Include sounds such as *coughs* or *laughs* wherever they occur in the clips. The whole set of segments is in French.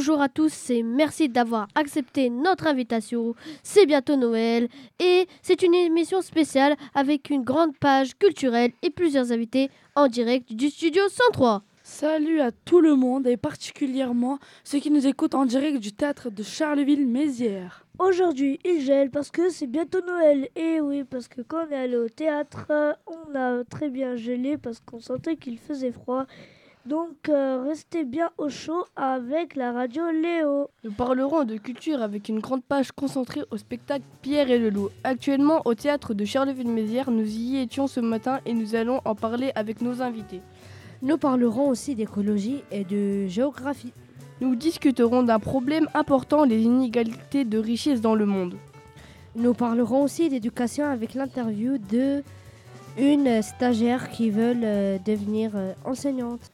Bonjour à tous et merci d'avoir accepté notre invitation. C'est bientôt Noël et c'est une émission spéciale avec une grande page culturelle et plusieurs invités en direct du studio 103. Salut à tout le monde et particulièrement ceux qui nous écoutent en direct du théâtre de Charleville-Mézières. Aujourd'hui, il gèle parce que c'est bientôt Noël. Et oui, parce que quand on est allé au théâtre, on a très bien gelé parce qu'on sentait qu'il faisait froid. Donc euh, restez bien au chaud avec la radio Léo. Nous parlerons de culture avec une grande page concentrée au spectacle Pierre et le loup. Actuellement au théâtre de Charleville-Mézières, nous y étions ce matin et nous allons en parler avec nos invités. Nous parlerons aussi d'écologie et de géographie. Nous discuterons d'un problème important, les inégalités de richesse dans le monde. Nous parlerons aussi d'éducation avec l'interview de une stagiaire qui veut euh, devenir euh, enseignante.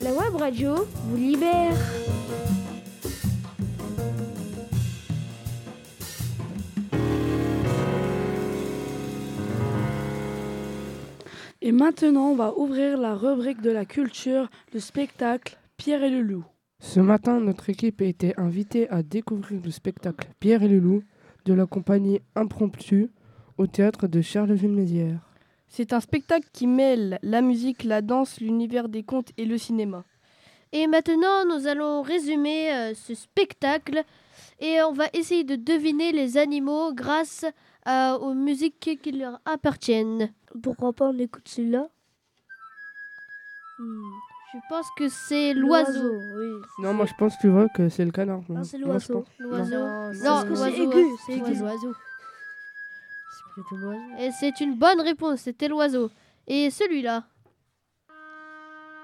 La web radio vous libère. Et maintenant, on va ouvrir la rubrique de la culture, le spectacle Pierre et le loup. Ce matin, notre équipe a été invitée à découvrir le spectacle Pierre et le loup de la compagnie Impromptu au théâtre de Charleville-Mézières. C'est un spectacle qui mêle la musique, la danse, l'univers des contes et le cinéma. Et maintenant, nous allons résumer euh, ce spectacle et on va essayer de deviner les animaux grâce euh, aux musiques qui leur appartiennent. Pourquoi pas on écoute celui-là? Hmm, Je pense que c'est l'oiseau. Oui. Non, moi je pense, tu vois, que c'est le canard. Non, c'est l'oiseau. Non, Non, parce que c'est l'oiseau, aigu, c'est l'oiseau. C'est plutôt l'oiseau. Et c'est une bonne réponse, c'était l'oiseau. Et celui-là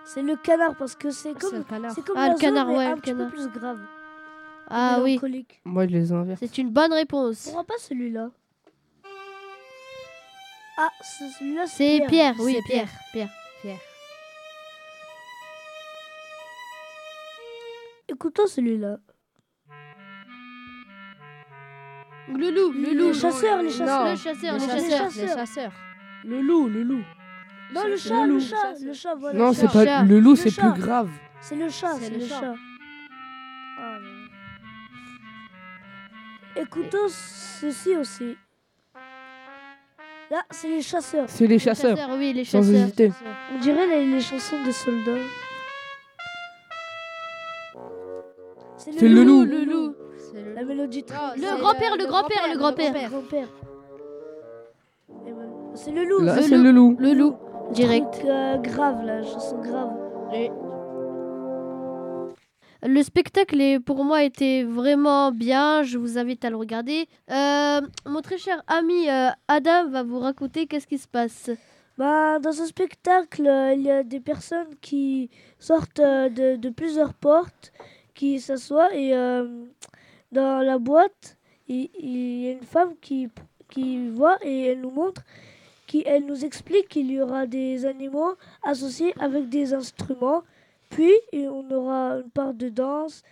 C'est le canard parce que c'est C'est comme, le canard. c'est comme Ah, le canard, mais ouais, un le petit canard. peu plus grave. Ah oui. Moi je les inverse. c'est une bonne réponse. Pourquoi pas celui-là? Ah, c'est celui-là, C'est Pierre, oui, Pierre. Pierre. Pierre. Écoutons celui-là. Le loup, le loup. Les chasseurs, les chasseurs. Le chasseur, Les le chasseurs. chasseur. Les chasseurs. Le loup, le loup. Non, le Le chat, le chat, le chat, voilà. non, le c'est pas le loup, Le c'est plus grave. C'est le chat, C'est le le chat. Écoutons ceci aussi. Là, c'est les chasseurs. C'est les Les chasseurs, oui, les sans chasseurs. hésiter. On dirait les, les chansons des soldats. C'est le loup. Le loup. La mélodie très Non, Le grand-père, le grand-père, le grand-père. C'est le loup. Là, Le c'est loup. le loup. Le loup, direct. Euh, grave, la chanson grave. Le spectacle est, pour moi était vraiment bien. Je vous invite à le regarder. Euh, mon très cher ami euh, Adam va vous raconter qu'est-ce qui se passe. Bah, dans ce spectacle, euh, il y a des personnes qui sortent euh, de, de plusieurs portes, qui s'assoient et euh, dans la boîte, il, il y a une femme qui, qui voit et elle nous montre, qui, elle nous explique qu'il y aura des animaux associés avec des instruments. Puis, et on aura une part de danse,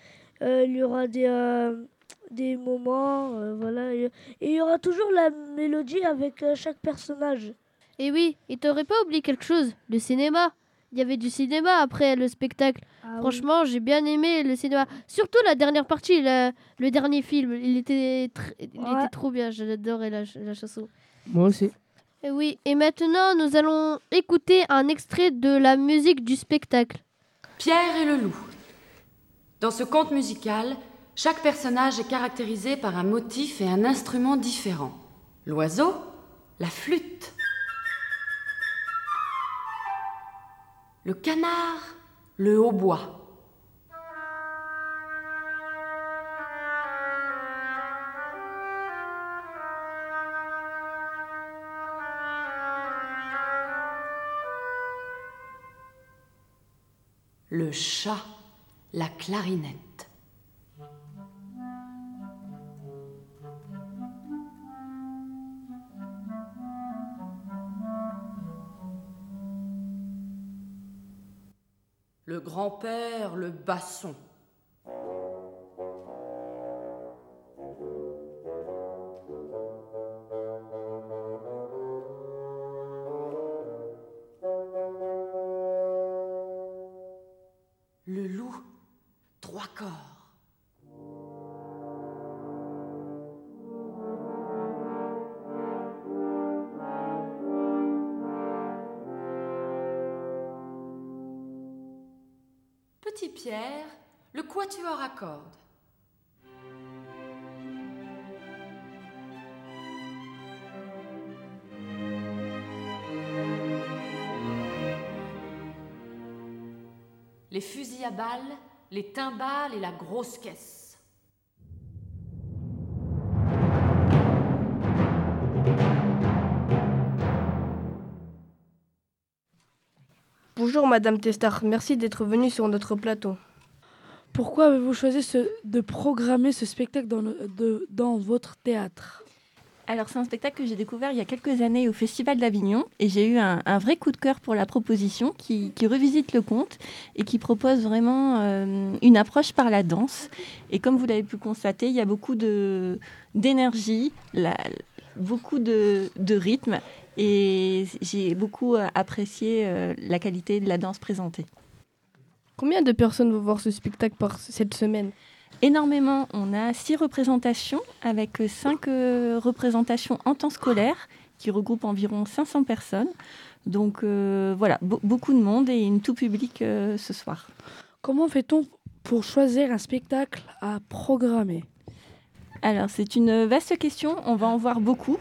euh, il y aura des, euh, des moments, voilà. Et, et il y aura toujours la mélodie avec chaque personnage. Et oui, il t'aurait pas oublié quelque chose Le cinéma? Il y avait du cinéma après le spectacle. Ah oui. Franchement, j'ai bien aimé le cinéma. Surtout la dernière partie, le, le dernier film. Il était, tr- il Ouais. était trop bien. J'adorais la, ch- la chanson. Moi aussi. Et oui, et maintenant, nous allons écouter un extrait de la musique du spectacle. Pierre et le loup. Dans ce conte musical, chaque personnage est caractérisé par un motif et un instrument différents. L'oiseau, la flûte. Le canard, le hautbois. Le chat, la clarinette. Grand-père, le basson. Les fusils à balles, les timbales et la grosse caisse. Bonjour Madame Testard, merci d'être venue sur notre plateau. Pourquoi avez-vous choisi de programmer ce spectacle dans, votre théâtre? Alors c'est un spectacle que j'ai découvert il y a quelques années au Festival d'Avignon et j'ai eu un, vrai coup de cœur pour la proposition qui, revisite le conte et qui propose vraiment euh, une approche par la danse. Et comme vous l'avez pu constater, il y a beaucoup d'énergie, beaucoup de, rythme et j'ai beaucoup apprécié euh, la qualité de la danse présentée. Combien de personnes vont voir ce spectacle par cette semaine énormément. On a six représentations avec euh, cinq euh, représentations en temps scolaire qui regroupent environ 500 personnes. Donc euh, voilà, be- beaucoup de monde et une tout public euh, ce soir. Comment fait-on pour choisir un spectacle à programmer? Alors c'est une vaste question, on va en voir beaucoup.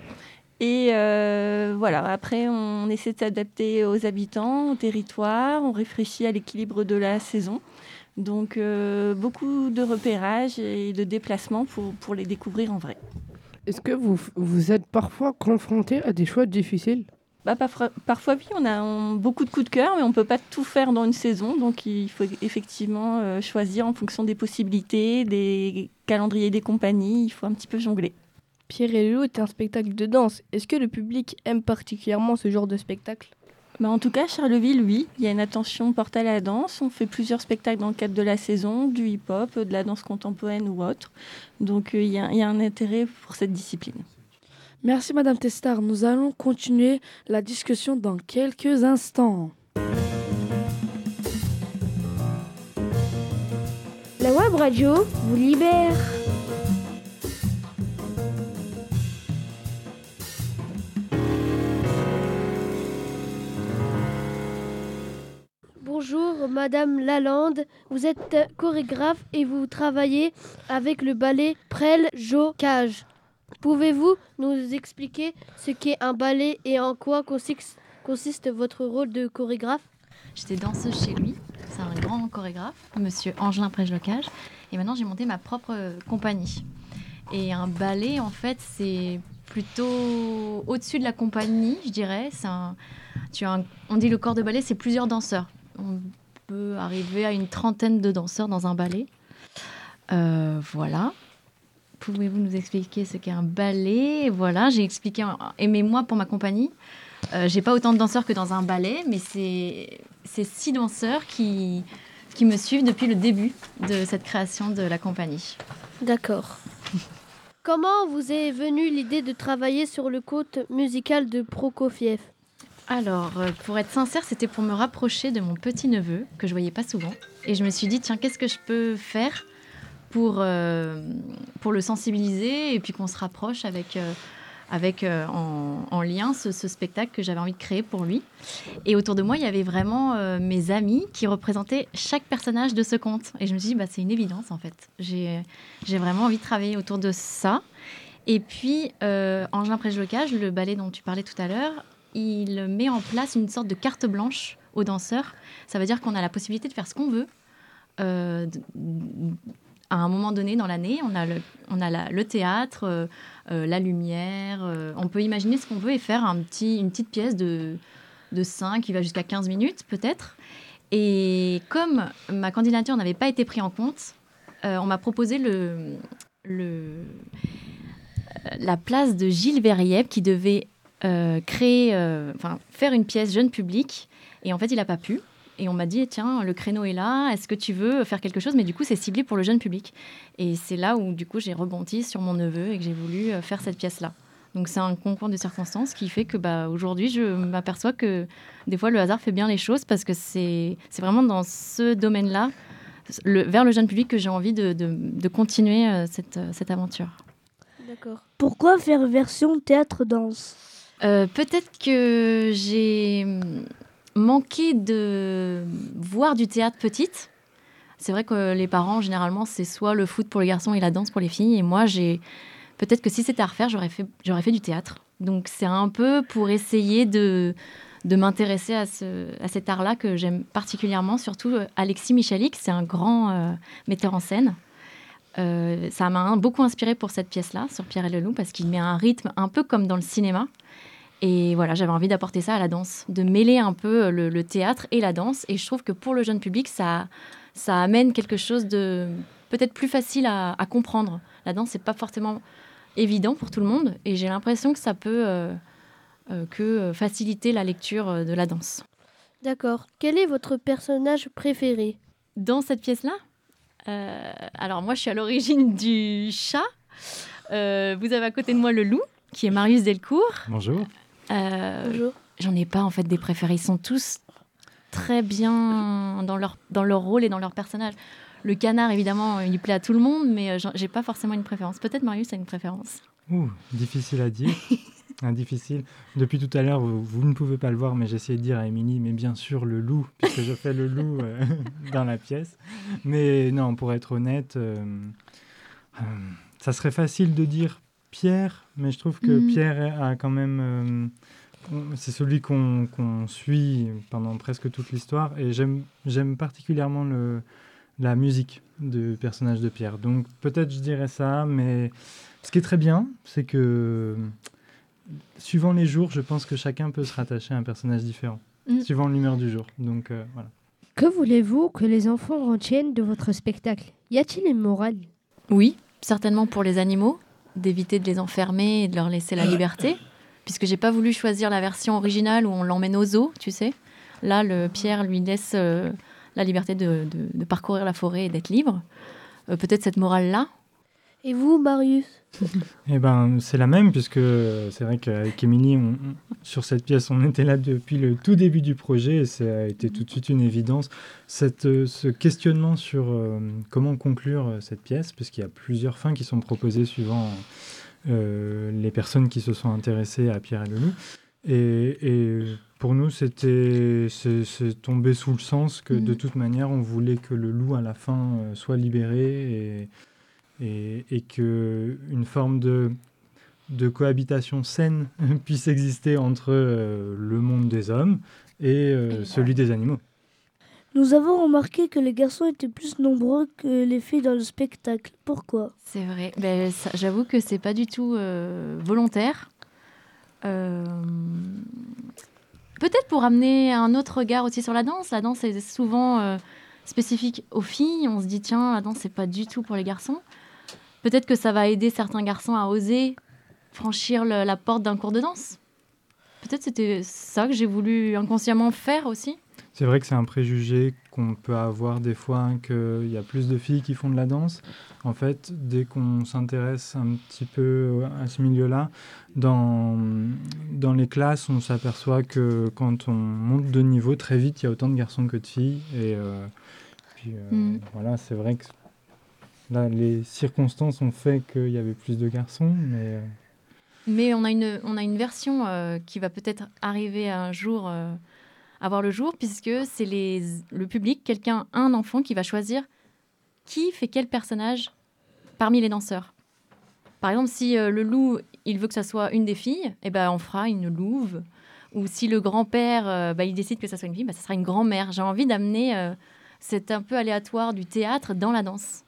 Et euh, voilà, après on essaie de s'adapter aux habitants, au territoire, on réfléchit à l'équilibre de la saison. Donc euh, beaucoup de repérages et de déplacements pour, pour les découvrir en vrai. Est-ce que vous, vous êtes parfois confronté à des choix difficiles? Bah, parfois, parfois, oui, on a on- beaucoup de coups de cœur, mais on ne peut pas tout faire dans une saison. Donc, il faut effectivement euh, choisir en fonction des possibilités, des calendriers des compagnies. Il faut un petit peu jongler. Pierre et le loup est un spectacle de danse. Est-ce que le public aime particulièrement ce genre de spectacle? Bah, en tout cas, Charleville, oui, il y a une attention portée à la danse. On fait plusieurs spectacles dans le cadre de la saison, du hip-hop, de la danse contemporaine ou autre. Donc, euh, il y, a- il y a un intérêt pour cette discipline. Merci Madame Testard, nous allons continuer la discussion dans quelques instants. La web radio vous libère. Bonjour Madame Lalande, vous êtes chorégraphe et vous travaillez avec le ballet Prel Cage. Pouvez-vous nous expliquer ce qu'est un ballet et en quoi consiste, votre rôle de chorégraphe? J'étais danseuse chez lui, c'est un grand chorégraphe, monsieur Angelin Prège-Locage. Et maintenant, j'ai monté ma propre compagnie. Et un ballet, en fait, c'est plutôt au-dessus de la compagnie, je dirais. Un, un- on dit le corps de ballet, c'est plusieurs danseurs. On peut arriver à une trentaine de danseurs dans un ballet. Euh, voilà. Pouvez-vous nous expliquer ce qu'est un ballet? Voilà, j'ai expliqué. Aimez-moi pour ma compagnie. Euh, j'ai pas autant de danseurs que dans un ballet, mais c'est c'est six danseurs qui, qui me suivent depuis le début de cette création de la compagnie. D'accord. *laughs* Comment vous est venue l'idée de travailler sur le conte musical de Prokofiev? Alors, euh, pour être sincère, c'était pour me rapprocher de mon petit-neveu, que je voyais pas souvent. Et je me suis dit, tiens, qu'est-ce que je peux faire pour, euh, pour le sensibiliser et puis qu'on se rapproche avec, euh, avec en, en lien ce, spectacle que j'avais envie de créer pour lui. Et autour de moi, il y avait vraiment mes amis qui représentaient chaque personnage de ce conte. Et je me suis dit, bah, c'est une évidence en fait. J'ai vraiment envie de travailler autour de ça. Et puis, Angelin Prège-Locage, le ballet dont tu parlais tout à l'heure, il met en place une sorte de carte blanche aux danseurs. Ça veut dire qu'on a la possibilité de faire ce qu'on veut. euh, à un moment donné dans l'année, on a le, théâtre, euh, euh, la lumière. on peut imaginer ce qu'on veut et faire une petite pièce de, de 5 qui va jusqu'à 15 minutes peut-être. Et comme ma candidature n'avait pas été prise en compte, on m'a proposé la place de Gilles Verriep qui devait créer, euh, enfin faire une pièce jeune public. Et en fait, il n'a pas pu. Et on m'a dit, tiens, le créneau est là, est-ce que tu veux faire quelque chose? Mais du coup, c'est ciblé pour le jeune public. Et c'est là où, du coup, j'ai rebondi sur mon neveu et que j'ai voulu euh, faire cette pièce-là. Donc c'est un concours de circonstances qui fait que bah, aujourd'hui, je m'aperçois que des fois, le hasard fait bien les choses parce que c'est vraiment dans ce domaine-là vers le jeune public que j'ai envie de, de- de continuer euh, cette, euh, cette aventure. D'accord. Pourquoi faire version théâtre-danse? Euh, Peut-être que j'ai manqué de voir du théâtre petite. C'est vrai que les parents, généralement, c'est soit le foot pour les garçons et la danse pour les filles. Et moi, j'ai peut-être que si c'était à refaire, j'aurais fait, j'aurais fait du théâtre. Donc c'est un peu pour essayer de, de m'intéresser à, ce, à cet art-là que j'aime particulièrement. Surtout euh, Alexis Michalik, c'est un grand euh, metteur en scène. Euh, ça m'a beaucoup inspiré pour cette pièce-là, sur Pierre et le Loup, parce qu'il met un rythme un peu comme dans le cinéma. Et voilà, j'avais envie d'apporter ça à la danse, de mêler un peu le, le théâtre et la danse. Et je trouve que pour le jeune public, ça, ça amène quelque chose de peut-être plus facile à, à comprendre. La danse, c'est pas forcément évident pour tout le monde. Et j'ai l'impression que ça peut euh, euh, que euh, faciliter la lecture euh, de la danse. D'accord. Quel est votre personnage préféré? Dans cette pièce-là, euh, alors moi, je suis à l'origine *laughs* du chat. Euh, vous avez à côté de moi le loup, qui est Marius Delcourt. Bonjour. Euh, Bonjour. J'en ai pas en fait des préférés. Ils sont tous très bien dans leur, dans leur rôle et dans leur personnage. Le canard, évidemment, il plaît à tout le monde, mais j'ai pas forcément une préférence. Peut-être Marius a une préférence. Ouh, difficile à dire. *laughs* *laughs* Difficile. Depuis tout à l'heure, vous, vous ne pouvez pas le voir, mais j'ai essayé de dire à Émilie, mais bien sûr le loup, puisque je fais le loup euh, *laughs* dans la pièce. Mais non, pour être honnête, euh, euh, ça serait facile de dire Pierre, mais je trouve que Mhm. Pierre a quand même... c'est celui qu'on suit pendant presque toute l'histoire, et j'aime j'aime particulièrement le, la musique du personnage de Pierre. Donc peut-être je dirais ça, mais ce qui est très bien, c'est que suivant les jours, je pense que chacun peut se rattacher à un personnage différent, Mm. suivant l'humeur du jour. Donc euh, voilà. Que voulez-vous que les enfants retiennent de votre spectacle? Y a-t-il une morale? Oui, certainement pour les animaux, d'éviter de les enfermer et de leur laisser la liberté, puisque j'ai pas voulu choisir la version originale où on l'emmène au zoo, tu sais. Là, le Pierre lui laisse euh, la liberté de, de- de parcourir la forêt et d'être libre. Euh, Peut-être cette morale-là. Et vous, Marius? Eh ben, c'est la même, puisque c'est vrai qu'avec Émilie, sur cette pièce, on était là depuis le tout début du projet, et ça a été tout de suite une évidence. Cette, euh, ce questionnement sur euh, comment conclure euh, cette pièce, puisqu'il y a plusieurs fins qui sont proposées suivant euh, les personnes qui se sont intéressées à Pierre et le Loup. Et, et pour nous, c'était c'est tombé sous le sens que de Mhm. toute manière, on voulait que le loup à la fin soit libéré et, et, et que une forme de, de cohabitation saine *laughs* puisse exister entre euh, le monde des hommes et euh, celui des animaux. Nous avons remarqué que les garçons étaient plus nombreux que les filles dans le spectacle. Pourquoi? C'est vrai. Ben, ça- J'avoue que c'est pas du tout euh, volontaire. Euh, Peut-être pour amener un autre regard aussi sur la danse. La danse est souvent euh, spécifique aux filles. On se dit tiens, la danse c'est pas du tout pour les garçons. Peut-être que ça va aider certains garçons à oser franchir le- la porte d'un cours de danse. Peut-être c'était ça que j'ai voulu inconsciemment faire aussi. C'est vrai que c'est un préjugé qu'on peut avoir des fois, hein, qu'il y a plus de filles qui font de la danse. En fait, dès qu'on s'intéresse un petit peu à ce milieu-là, dans, dans les classes, on s'aperçoit que quand on monte de niveau, très vite, il y a autant de garçons que de filles. Et euh, puis euh, Mm. voilà, c'est vrai que là, les circonstances ont fait qu'il y avait plus de garçons, mais... euh, Mais on a une, on a une version euh, qui va peut-être arriver un jour euh, à voir le jour, puisque c'est le public, quelqu'un, un enfant qui va choisir qui fait quel personnage parmi les danseurs. Par exemple, si euh, le loup, il veut que ça soit une des filles, eh ben, on fera une louve. Ou si le grand-père, bah, il décide que ça soit une fille, bah, ça sera une grand-mère. J'ai envie d'amener cet un peu aléatoire du théâtre dans la danse,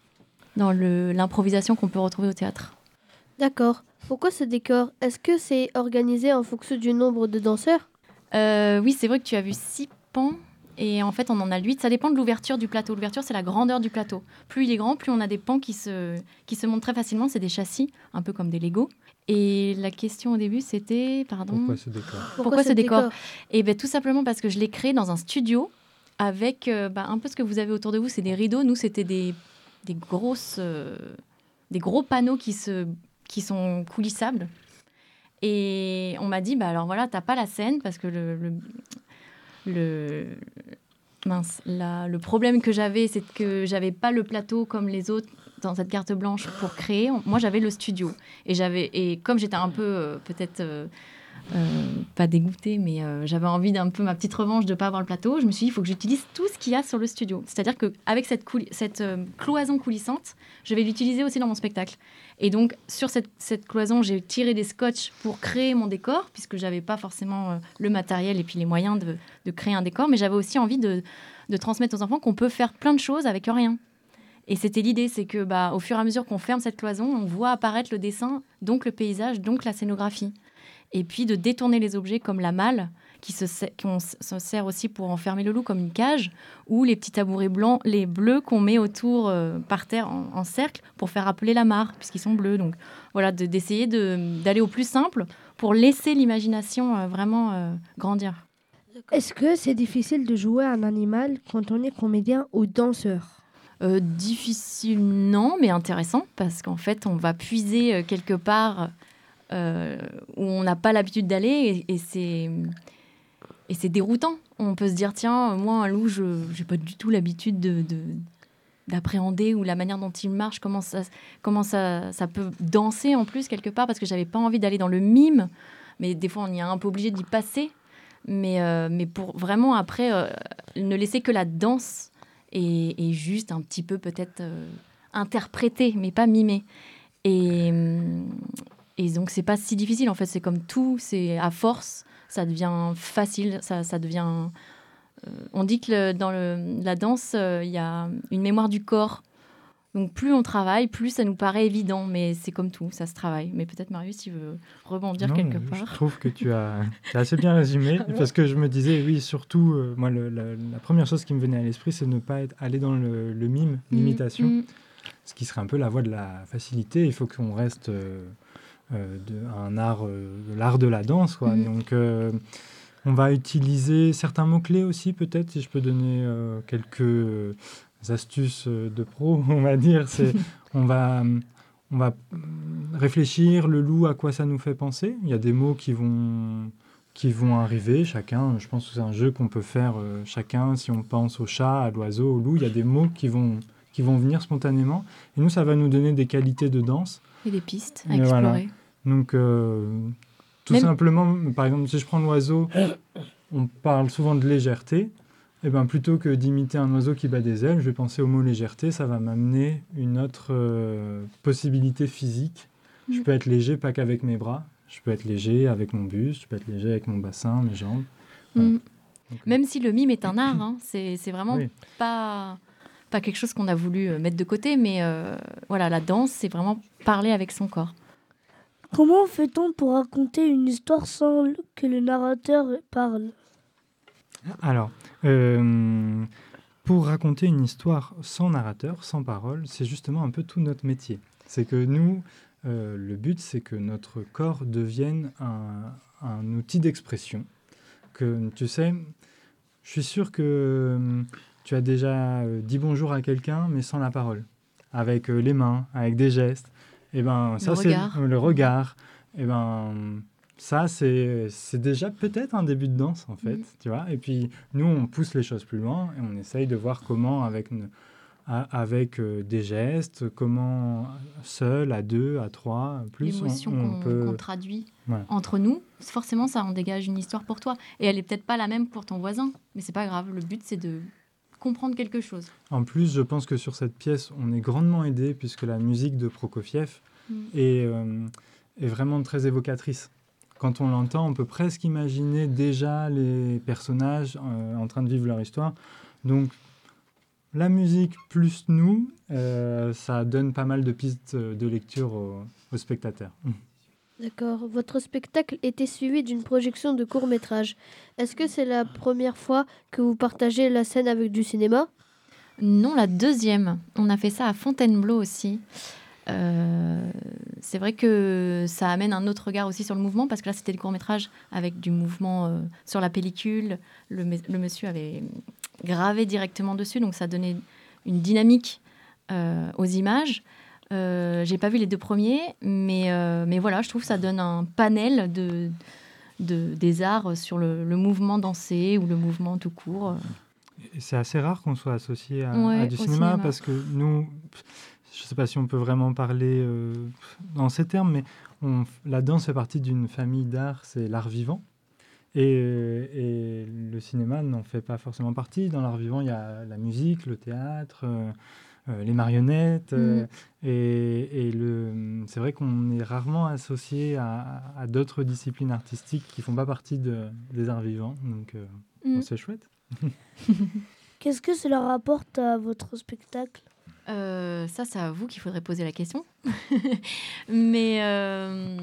dans le- l'improvisation qu'on peut retrouver au théâtre. D'accord. Pourquoi ce décor? Est-ce que c'est organisé en fonction du nombre de danseurs? Euh, oui, c'est vrai que tu as vu six pans. Et en fait, on en a huit. Ça dépend de l'ouverture du plateau. L'ouverture, c'est la grandeur du plateau. Plus il est grand, plus on a des pans qui se, qui se montent très facilement. C'est des châssis, un peu comme des Lego. Et la question au début, c'était, pardon, pourquoi ce décor? Pourquoi ce décor? Et ben, tout simplement parce que je l'ai créé dans un studio avec euh, bah, un peu ce que vous avez autour de vous, c'est des rideaux. Nous, c'était des, des grosses, euh, des gros panneaux qui se, qui sont coulissables. Et on m'a dit, bah alors voilà, t'as pas la scène parce que le, le, mince, la- le problème que j'avais, c'est que j'avais pas le plateau comme les autres dans cette carte blanche pour créer. Moi, j'avais le studio. Et, j'avais, et comme j'étais un peu, euh, peut-être, euh, pas dégoûtée, mais euh, j'avais envie d'un peu ma petite revanche de ne pas avoir le plateau, je me suis dit, il faut que j'utilise tout ce qu'il y a sur le studio. C'est-à-dire qu'avec cette, cette euh, cloison coulissante, je vais l'utiliser aussi dans mon spectacle. Et donc, sur cette, cette cloison, j'ai tiré des scotch pour créer mon décor, puisque j'avais pas forcément euh, le matériel et puis les moyens de, de créer un décor, mais j'avais aussi envie de, de transmettre aux enfants qu'on peut faire plein de choses avec rien. Et c'était l'idée, c'est que bah, au fur et à mesure qu'on ferme cette cloison, on voit apparaître le dessin, donc le paysage, donc la scénographie. Et puis de détourner les objets comme la malle, qui se, qu'on se sert aussi pour enfermer le loup comme une cage, ou les petits tabourets blancs, les bleus qu'on met autour euh, par terre en, en cercle pour faire appeler la mare, puisqu'ils sont bleus. Donc voilà, de- d'essayer de- d'aller au plus simple pour laisser l'imagination euh, vraiment euh, grandir. Est-ce que c'est difficile de jouer un animal quand on est comédien ou danseur? Difficile, non, mais intéressant, parce qu'en fait, on va puiser quelque part euh, où on n'a pas l'habitude d'aller, et, c'est déroutant. On peut se dire, tiens, moi, un loup, je n'ai pas du tout l'habitude de, de- d'appréhender ou la manière dont il marche, comment ça, comment ça, ça peut danser en plus quelque part, parce que j'avais pas envie d'aller dans le mime, mais des fois on y est un peu obligé d'y passer. Mais, euh, mais pour vraiment après euh, ne laisser que la danse et, et juste un petit peu peut-être interpréter, mais pas mimer. Et, hum, et donc c'est pas si difficile en fait, c'est comme tout, c'est à force, ça devient facile, ça, ça devient... euh, on dit que le- dans le- la danse, euh, il y a une mémoire du corps. Donc plus on travaille, plus ça nous paraît évident, mais c'est comme tout, ça se travaille. Mais peut-être Marius, il veut rebondir Non, quelque Je part. trouve que tu as, as assez bien résumé, *laughs* parce que je me disais, oui, surtout, euh, moi, le- la, la première chose qui me venait à l'esprit, c'est ne pas être, aller dans le, mime, l'imitation, Mm, mm. ce qui serait un peu la voie de la facilité. Il faut qu'on reste de, à un art, euh, de l'art de la danse, quoi. Mm. Donc, euh, on va utiliser certains mots-clés aussi, peut-être, si je peux donner euh, quelques astuces euh, de pro, *laughs* on va dire. C'est, *laughs* on va, on va réfléchir le loup à quoi ça nous fait penser. Il y a des mots qui vont qui vont arriver chacun. Je pense que c'est un jeu qu'on peut faire euh, chacun. Si on pense au chat, à l'oiseau, au loup, il y a des mots qui vont qui vont venir spontanément. Et nous, ça va nous donner des qualités de danse. Et des pistes à voilà. Donc, euh, tout Même- simplement, par exemple, si je prends l'oiseau, on parle souvent de légèreté. Et ben, plutôt que d'imiter un oiseau qui bat des ailes, je vais penser au mot légèreté. Ça va m'amener une autre euh, possibilité physique. Je Mm. peux être léger, pas qu'avec mes bras. Je peux être léger avec mon buste. Je peux être léger avec mon bassin, mes jambes. Voilà. Mm. Donc, Même si le mime est un art, hein, c'est vraiment Oui. pas, pas quelque chose qu'on a voulu euh, mettre de côté, mais euh, voilà, la danse, c'est vraiment parler avec son corps. Comment fait-on pour raconter une histoire sans que le narrateur parle? Alors, euh, pour raconter une histoire sans narrateur, sans parole, c'est justement un peu tout notre métier. C'est que nous, euh, le but, c'est que notre corps devienne un, outil d'expression. Que tu sais, je suis sûr que euh, tu as déjà dit bonjour à quelqu'un, mais sans la parole, avec les mains, avec des gestes. Et ben, ça c'est le regard. Et ben, ça c'est c'est déjà peut-être un début de danse en fait, Mhm. tu vois. Et puis nous, on pousse les choses plus loin et on essaye de voir comment avec une- avec euh, des gestes, comment seul, à deux, à trois, plus on, L'émotion on qu'on peut. traduit entre nous, forcément, ça en dégage une histoire pour toi. Et elle est peut-être pas la même pour ton voisin, mais c'est pas grave. Le but, c'est de comprendre quelque chose. En plus, je pense que sur cette pièce, on est grandement aidé puisque la musique de Prokofiev Mm. est, euh, est vraiment très évocatrice. Quand on l'entend, on peut presque imaginer déjà les personnages euh, en train de vivre leur histoire. Donc, la musique plus nous, euh, ça donne pas mal de pistes de lecture aux, aux spectateurs. D'accord. Votre spectacle était suivi d'une projection de court métrage. Est-ce que c'est la première fois que vous partagez la scène avec du cinéma? Non, la deuxième. On a fait ça à Fontainebleau aussi. Euh, c'est vrai que ça amène un autre regard aussi sur le mouvement, parce que là, c'était le court-métrage avec du mouvement euh, sur la pellicule. Le monsieur avait gravé directement dessus, donc ça donnait une dynamique euh, aux images. Euh, J'ai pas vu les deux premiers, mais, euh, mais voilà, je trouve que ça donne un panel de, de, des arts sur le, le mouvement dansé ou le mouvement tout court. C'est assez rare qu'on soit associé à, Ouais, à du cinéma, cinéma. parce que nous, je ne sais pas si on peut vraiment parler euh, dans ces termes, mais on- la danse fait partie d'une famille d'art, c'est l'art vivant. Et, et le cinéma n'en fait pas forcément partie. Dans l'art vivant, il y a la musique, le théâtre, les marionnettes. euh, et et le, c'est vrai qu'on est rarement associé à, à d'autres disciplines artistiques qui ne font pas partie de- des arts vivants. Donc euh, Mm. bon, c'est chouette. *laughs* Qu'est-ce que cela rapporte à votre spectacle? Euh, ça, c'est à vous qu'il faudrait poser la question. *laughs* mais, euh,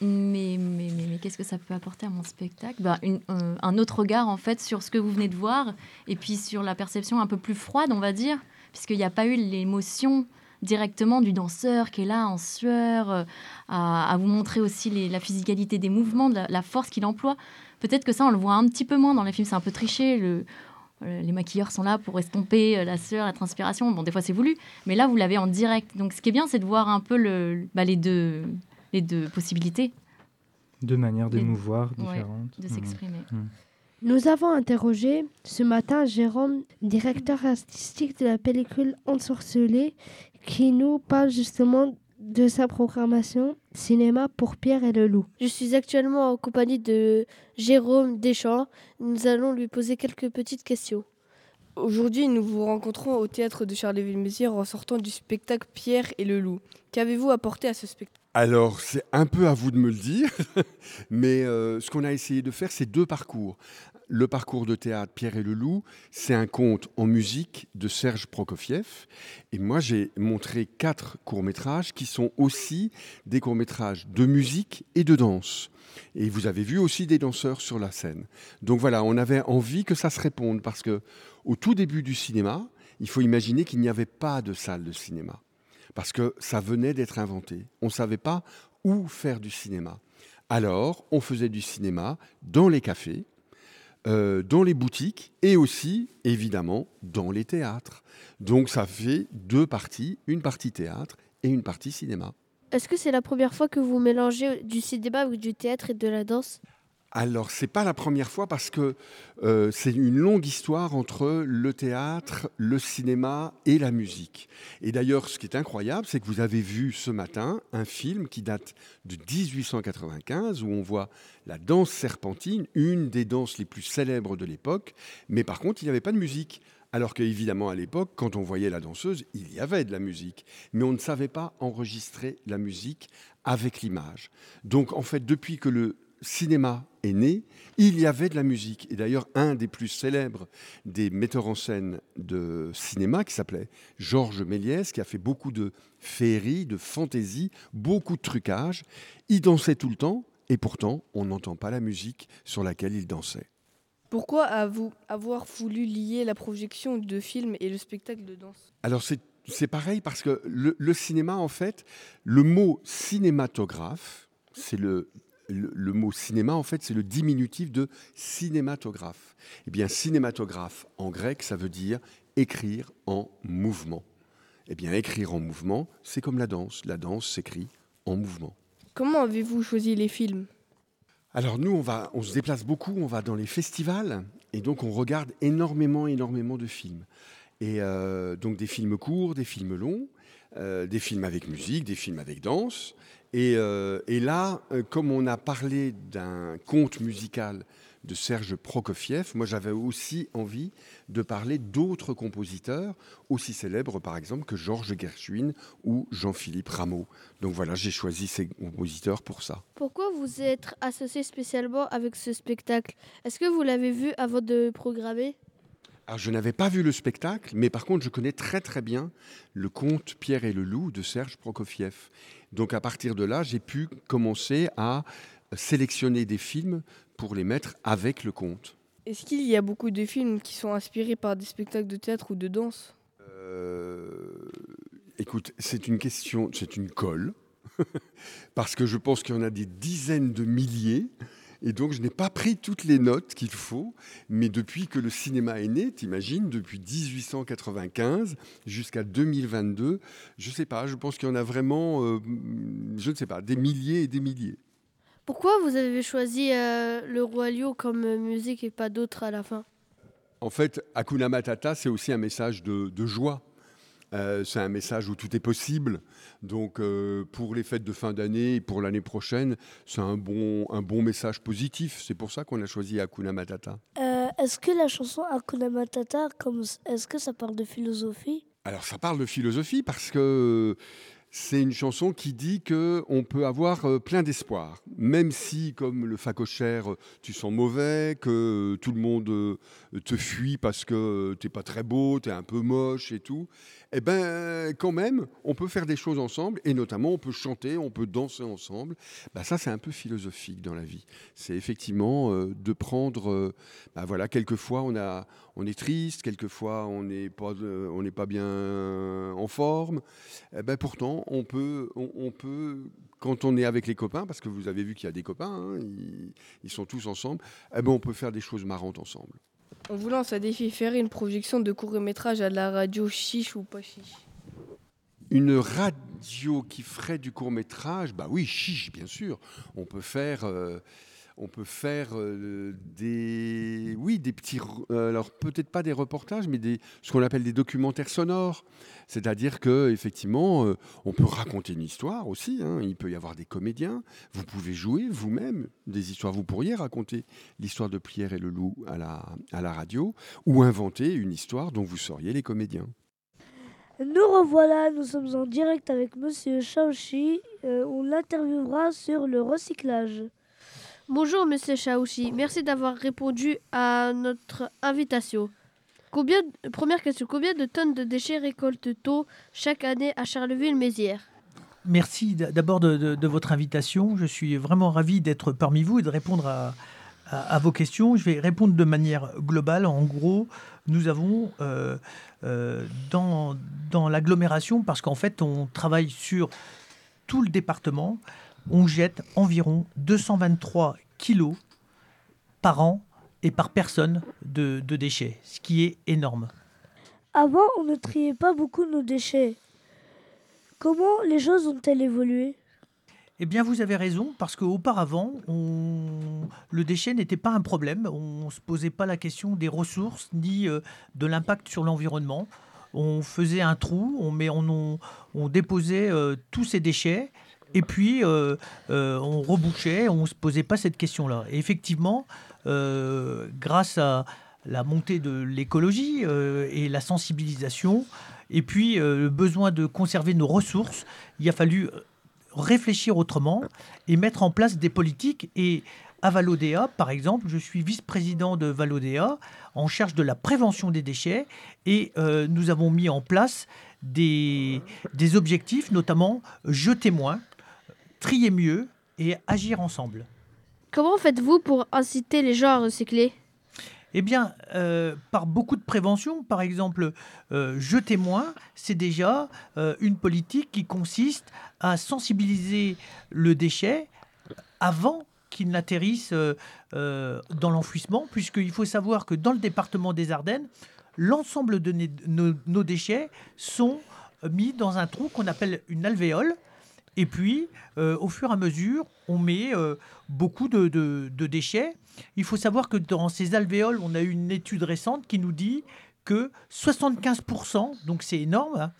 mais, mais, mais, mais qu'est-ce que ça peut apporter à mon spectacle? Bah, une- euh, Un autre regard, en fait, sur ce que vous venez de voir, et puis sur la perception un peu plus froide, on va dire, puisqu'il n'y a pas eu l'émotion directement du danseur qui est là en sueur, euh, à, à vous montrer aussi les- la physicalité des mouvements, de la, la force qu'il emploie. Peut-être que ça, on le voit un petit peu moins dans les films, c'est un peu triché. Le, euh, les maquilleurs sont là pour estomper euh, la sueur, la transpiration. Bon, des fois, c'est voulu, mais là, vous l'avez en direct. Donc, ce qui est bien, c'est de voir un peu le, bah, les, deux, les deux possibilités Deux manières Les- d'émouvoir ouais, différentes. de Mhm. s'exprimer. Nous avons interrogé ce matin Jérôme, directeur artistique de la pellicule Ensorcelé, qui nous parle justement de sa programmation cinéma pour Pierre et le Loup. Je suis actuellement en compagnie de Jérôme Deschamps. Nous allons lui poser quelques petites questions. Aujourd'hui, nous vous rencontrons au théâtre de Charleville-Mézières en sortant du spectacle Pierre et le loup. Qu'avez-vous apporté à ce spectacle? Alors, c'est un peu à vous de me le dire, *laughs* mais euh, ce qu'on a essayé de faire, c'est deux parcours. Le parcours de théâtre Pierre et le Loup, c'est un conte en musique de Serge Prokofiev. Et moi, j'ai montré quatre courts-métrages qui sont aussi des courts-métrages de musique et de danse. Et vous avez vu aussi des danseurs sur la scène. Donc voilà, on avait envie que ça se réponde parce que au tout début du cinéma, il faut imaginer qu'il n'y avait pas de salle de cinéma parce que ça venait d'être inventé. On ne savait pas où faire du cinéma. Alors, on faisait du cinéma dans les cafés, euh, dans les boutiques et aussi, évidemment, dans les théâtres. Donc, ça fait deux parties, une partie théâtre et une partie cinéma. Est-ce que c'est la première fois que vous mélangez du cinéma avec du théâtre et de la danse? Alors, c'est pas la première fois parce que euh, c'est une longue histoire entre le théâtre, le cinéma et la musique. Et d'ailleurs, ce qui est incroyable, c'est que vous avez vu ce matin un film qui date de 1895 où on voit la danse serpentine, une des danses les plus célèbres de l'époque, mais par contre, il n'y avait pas de musique. Alors qu'évidemment, à l'époque, quand on voyait la danseuse, il y avait de la musique, mais on ne savait pas enregistrer la musique avec l'image. Donc, en fait, depuis que le cinéma est né, il y avait de la musique. Et d'ailleurs, un des plus célèbres des metteurs en scène de cinéma, qui s'appelait Georges Méliès, qui a fait beaucoup de féerie, de fantaisie, beaucoup de trucage, il dansait tout le temps, et pourtant, on n'entend pas la musique sur laquelle il dansait. Pourquoi avoir voulu lier la projection de films et le spectacle de danse? Alors c'est c'est pareil parce que le, le cinéma, en fait, le mot cinématographe, c'est le, le, le mot cinéma, en fait, c'est le diminutif de cinématographe. Eh bien, cinématographe, en grec, ça veut dire écrire en mouvement. Eh bien, écrire en mouvement, c'est comme la danse. La danse s'écrit en mouvement. Comment avez-vous choisi les films? Alors nous, on, va, on se déplace beaucoup, on va dans les festivals, et donc on regarde énormément, énormément de films. Et euh, donc des films courts, des films longs, euh, des films avec musique, des films avec danse. Et, euh, et là, euh, comme on a parlé d'un conte musical de Serge Prokofiev, moi j'avais aussi envie de parler d'autres compositeurs aussi célèbres, par exemple, que Georges Gershwin ou Jean-Philippe Rameau. Donc voilà, j'ai choisi ces compositeurs pour ça. Pourquoi vous êtes associé spécialement avec ce spectacle? Est-ce que vous l'avez vu avant de programmer? Alors, je n'avais pas vu le spectacle, mais par contre, je connais très très bien le conte Pierre et le loup de Serge Prokofiev. Donc, à partir de là, j'ai pu commencer à sélectionner des films pour les mettre avec le conte. Est-ce qu'il y a beaucoup de films qui sont inspirés par des spectacles de théâtre ou de danse? Euh, écoute, c'est une question, c'est une colle, *laughs* parce que je pense qu'il y en a des dizaines de milliers. Et donc, je n'ai pas pris toutes les notes qu'il faut, mais depuis que le cinéma est né, t'imagines, depuis 1895 jusqu'à 2022, je ne sais pas, je pense qu'il y en a vraiment, euh, je ne sais pas, des milliers et des milliers. Pourquoi vous avez choisi euh, le Roi Lion comme euh, musique et pas d'autres à la fin? En fait, Hakuna Matata, c'est aussi un message de, de joie. Euh, c'est un message où tout est possible. Donc, euh, pour les fêtes de fin d'année et pour l'année prochaine, c'est un bon, un bon message positif. C'est pour ça qu'on a choisi Hakuna Matata. Euh, est-ce que la chanson Hakuna Matata, comme, est-ce que ça parle de philosophie? Alors, ça parle de philosophie parce que c'est une chanson qui dit que on peut avoir euh, plein d'espoir, même si, comme le facochère, tu sens mauvais, que tout le monde euh, te fuit parce que t'es pas très beau, tu es un peu moche et tout. Eh ben, quand même, on peut faire des choses ensemble, et notamment on peut chanter, on peut danser ensemble. Bah, ça, c'est un peu philosophique dans la vie. C'est effectivement euh, de prendre, bah, voilà, quelquefois on a, on est triste, quelquefois on n'est pas, on n'est pas bien en forme. Eh ben, pourtant on peut, on, peut, quand on est avec les copains, parce que vous avez vu qu'il y a des copains, hein, ils, sont tous ensemble, eh ben on peut faire des choses marrantes ensemble. On vous lance à défi faire une projection de court métrage à la radio chiche ou pas chiche? Une radio qui ferait du court métrage, bah oui, chiche, bien sûr. On peut faire. Euh, on peut faire euh, des, oui, des petits, euh, alors peut-être pas des reportages, mais des, ce qu'on appelle des documentaires sonores. C'est-à-dire que effectivement, euh, on peut raconter une histoire aussi. Hein. Il peut y avoir des comédiens. Vous pouvez jouer vous-même des histoires. Vous pourriez raconter l'histoire de Pierre et le loup à la, à la radio, ou inventer une histoire dont vous seriez les comédiens. Nous revoilà, nous sommes en direct avec Monsieur Shaoshi. on l'interviewera sur le recyclage. Bonjour Monsieur Chaouchi, merci d'avoir répondu à notre invitation. Première question, combien de tonnes de déchets récolte-t-on chaque année à Charleville-Mézières? Merci d'abord de, votre invitation. Je suis vraiment ravi d'être parmi vous et de répondre à, vos questions. Je vais répondre de manière globale. En gros, nous avons euh, euh, dans l'agglomération, parce qu'en fait, on travaille sur tout le département, on jette environ 223 kilos par an et par personne de, déchets, ce qui est énorme. Avant, on ne triait pas beaucoup nos déchets. Comment les choses ont-elles évolué? Eh bien, vous avez raison, parce qu'auparavant, on... le déchet n'était pas un problème. On ne se posait pas la question des ressources ni euh, de l'impact sur l'environnement. On faisait un trou, on, met, on, on déposait euh, tous ces déchets et puis, euh, euh, on rebouchait, on ne se posait pas cette question-là. Et effectivement, euh, grâce à la montée de l'écologie et la sensibilisation, et puis le besoin de conserver nos ressources, il a fallu réfléchir autrement et mettre en place des politiques. Et à Valodea, par exemple, je suis vice-président de Valodea en charge de la prévention des déchets et nous avons mis en place des, des objectifs, notamment jeter moins trier mieux et agir ensemble. Comment faites-vous pour inciter les gens à recycler? Eh bien, euh, par beaucoup de prévention, par exemple, euh, je témoin, c'est déjà euh, une politique qui consiste à sensibiliser le déchet avant qu'il n'atterrisse dans l'enfouissement, puisqu'il faut savoir que dans le département des Ardennes, l'ensemble de nos déchets sont mis dans un trou qu'on appelle une alvéole. Et puis, euh, au fur et à mesure, on met euh, beaucoup de, déchets. Il faut savoir que dans ces alvéoles, on a eu une étude récente qui nous dit que 75%, donc c'est énorme, hein,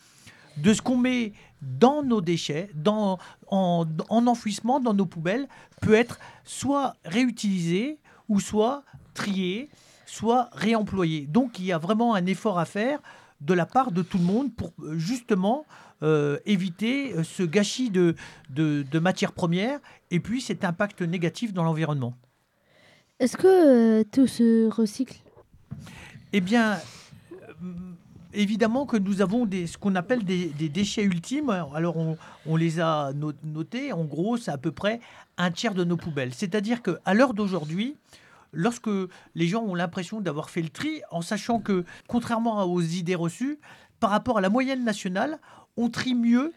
de ce qu'on met dans nos déchets, dans, en, en, enfouissement, dans nos poubelles, peut être soit réutilisé ou soit trié, soit réemployé. Donc il y a vraiment un effort à faire de la part de tout le monde pour euh, justement euh, éviter euh, ce gâchis de, de, matières premières et puis cet impact négatif dans l'environnement. Est-ce que euh, tout se recycle? Eh bien, évidemment que nous avons des, ce qu'on appelle des, déchets ultimes. Alors, on, on les a notés. En gros, c'est à peu près un tiers de nos poubelles. C'est-à-dire qu'à l'heure d'aujourd'hui, lorsque les gens ont l'impression d'avoir fait le tri, en sachant que, contrairement aux idées reçues, par rapport à la moyenne nationale, on trie mieux,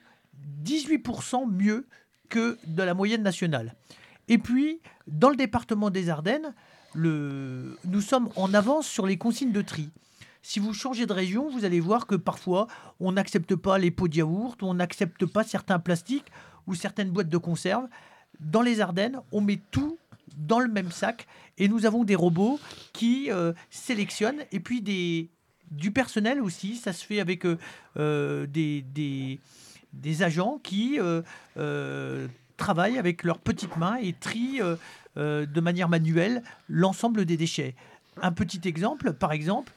18% mieux que de la moyenne nationale. Et puis, dans le département des Ardennes, nous sommes en avance sur les consignes de tri. Si vous changez de région, vous allez voir que parfois, on n'accepte pas les pots de yaourt, on n'accepte pas certains plastiques ou certaines boîtes de conserve. Dans les Ardennes, on met tout dans le même sac. Et nous avons des robots qui euh, sélectionnent et puis des, du personnel aussi. Ça se fait avec euh, euh, des, des, agents qui euh, travaillent avec leurs petites mains et trient de manière manuelle l'ensemble des déchets. Un petit exemple, par exemple,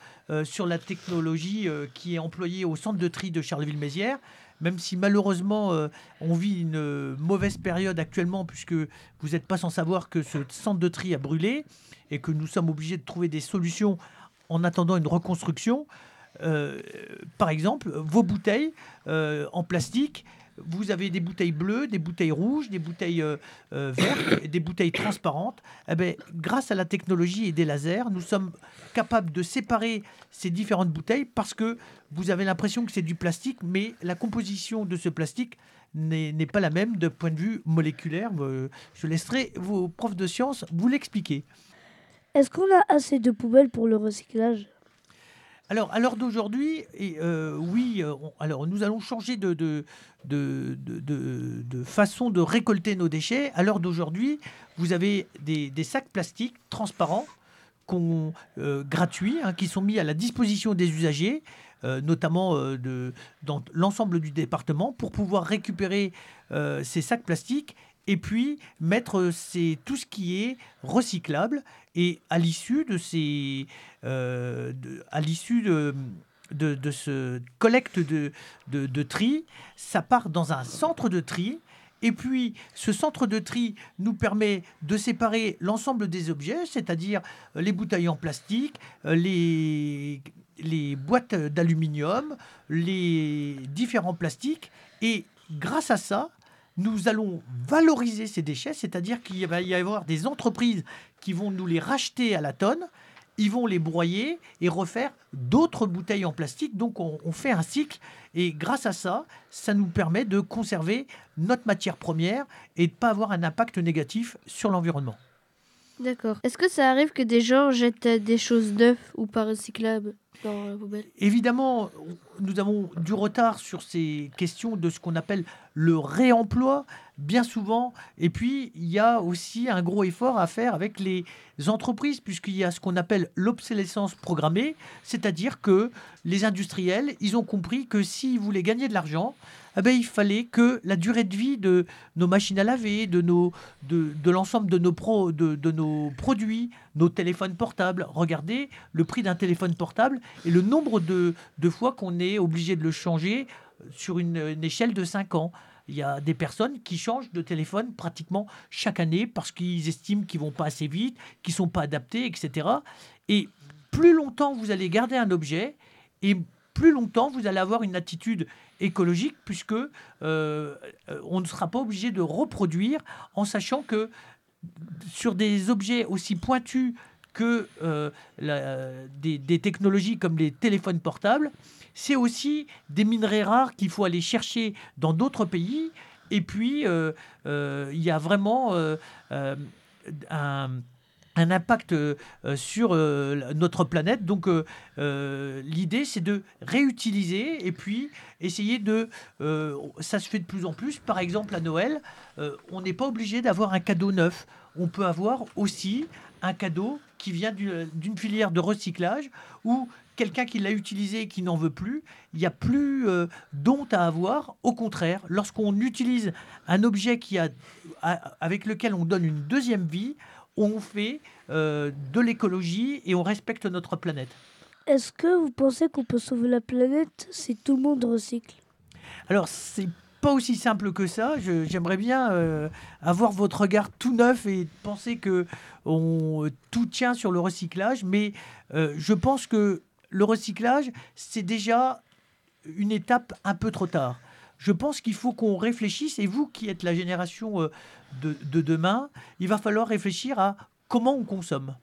sur la technologie qui est employée au centre de tri de Charleville-Mézières, même si malheureusement on vit une mauvaise période actuellement, puisque vous n'êtes pas sans savoir que ce centre de tri a brûlé et que nous sommes obligés de trouver des solutions en attendant une reconstruction. Euh, par exemple, vos bouteilles euh, en plastique, vous avez des bouteilles bleues, des bouteilles rouges, des bouteilles euh, vertes, *coughs* des bouteilles transparentes. Eh ben, grâce à la technologie et des lasers, nous sommes capables de séparer ces différentes bouteilles parce que vous avez l'impression que c'est du plastique, mais la composition de ce plastique n'est pas la même de point de vue moléculaire. Je laisserai vos profs de sciences vous l'expliquer. Est-ce qu'on a assez de poubelles pour le recyclage? Alors, à l'heure d'aujourd'hui, euh, oui, euh, alors nous allons changer de, de, de, de- façon de récolter nos déchets. À l'heure d'aujourd'hui, vous avez des, sacs plastiques transparents euh, gratuits hein, qui sont mis à la disposition des usagers, notamment dans l'ensemble du département, pour pouvoir récupérer ces sacs plastiques et puis mettre tout ce qui est recyclable. Et à l'issue de ces, euh, de- à l'issue de, de, ce collecte de, de, de tri, ça part dans un centre de tri. Et puis, ce centre de tri nous permet de séparer l'ensemble des objets, c'est-à-dire les bouteilles en plastique, les, les boîtes d'aluminium, les différents plastiques. Et grâce à ça, nous allons valoriser ces déchets, c'est-à-dire qu'il va y avoir des entreprises qui vont nous les racheter à la tonne, ils vont les broyer et refaire d'autres bouteilles en plastique. Donc on, fait un cycle et grâce à ça, ça nous permet de conserver notre matière première et de ne pas avoir un impact négatif sur l'environnement. D'accord. Est-ce que ça arrive que des gens jettent des choses neuves ou pas recyclables dans la poubelle? Évidemment, nous avons du retard sur ces questions de ce qu'on appelle le réemploi, bien souvent. Et puis, il y a aussi un gros effort à faire avec les entreprises, puisqu'il y a ce qu'on appelle l'obsolescence programmée, c'est-à-dire que les industriels, ils ont compris que s'ils voulaient gagner de l'argent, eh ben, il fallait que la durée de vie de nos machines à laver, de, nos, de, de l'ensemble de nos, pro, de, de nos produits, nos téléphones portables, regardez le prix d'un téléphone portable et le nombre de, de fois qu'on est obligé de le changer sur une, échelle de 5 ans. Il y a des personnes qui changent de téléphone pratiquement chaque année parce qu'ils estiment qu'ils vont pas assez vite, qu'ils sont pas adaptés, etc. Et plus longtemps vous allez garder un objet, et plus longtemps vous allez avoir une attitude écologique, puisque euh, on ne sera pas obligé de reproduire en sachant que sur des objets aussi pointus que euh, des, des technologies comme les téléphones portables, c'est aussi des minerais rares qu'il faut aller chercher dans d'autres pays. Et puis, euh, il y a vraiment un, un impact euh, sur euh, notre planète. Donc, euh, l'idée, c'est de réutiliser et puis essayer de... ça se fait de plus en plus. Par exemple, à Noël, on n'est pas obligé d'avoir un cadeau neuf. On peut avoir aussi un cadeau qui vient d'une filière de recyclage ou quelqu'un qui l'a utilisé et qui n'en veut plus, il n'y a plus euh, à avoir. Au contraire, lorsqu'on utilise un objet qui a, a- avec lequel on donne une deuxième vie, on fait euh, de l'écologie et on respecte notre planète. Est-ce que vous pensez qu'on peut sauver la planète si tout le monde recycle? Alors, c'est pas aussi simple que ça. J'aimerais bien euh, avoir votre regard tout neuf et penser que on, tout tient sur le recyclage. Mais euh, je pense que le recyclage, c'est déjà une étape un peu trop tard. Je pense qu'il faut qu'on réfléchisse, et vous qui êtes la génération de, de demain, il va falloir réfléchir à comment on consomme.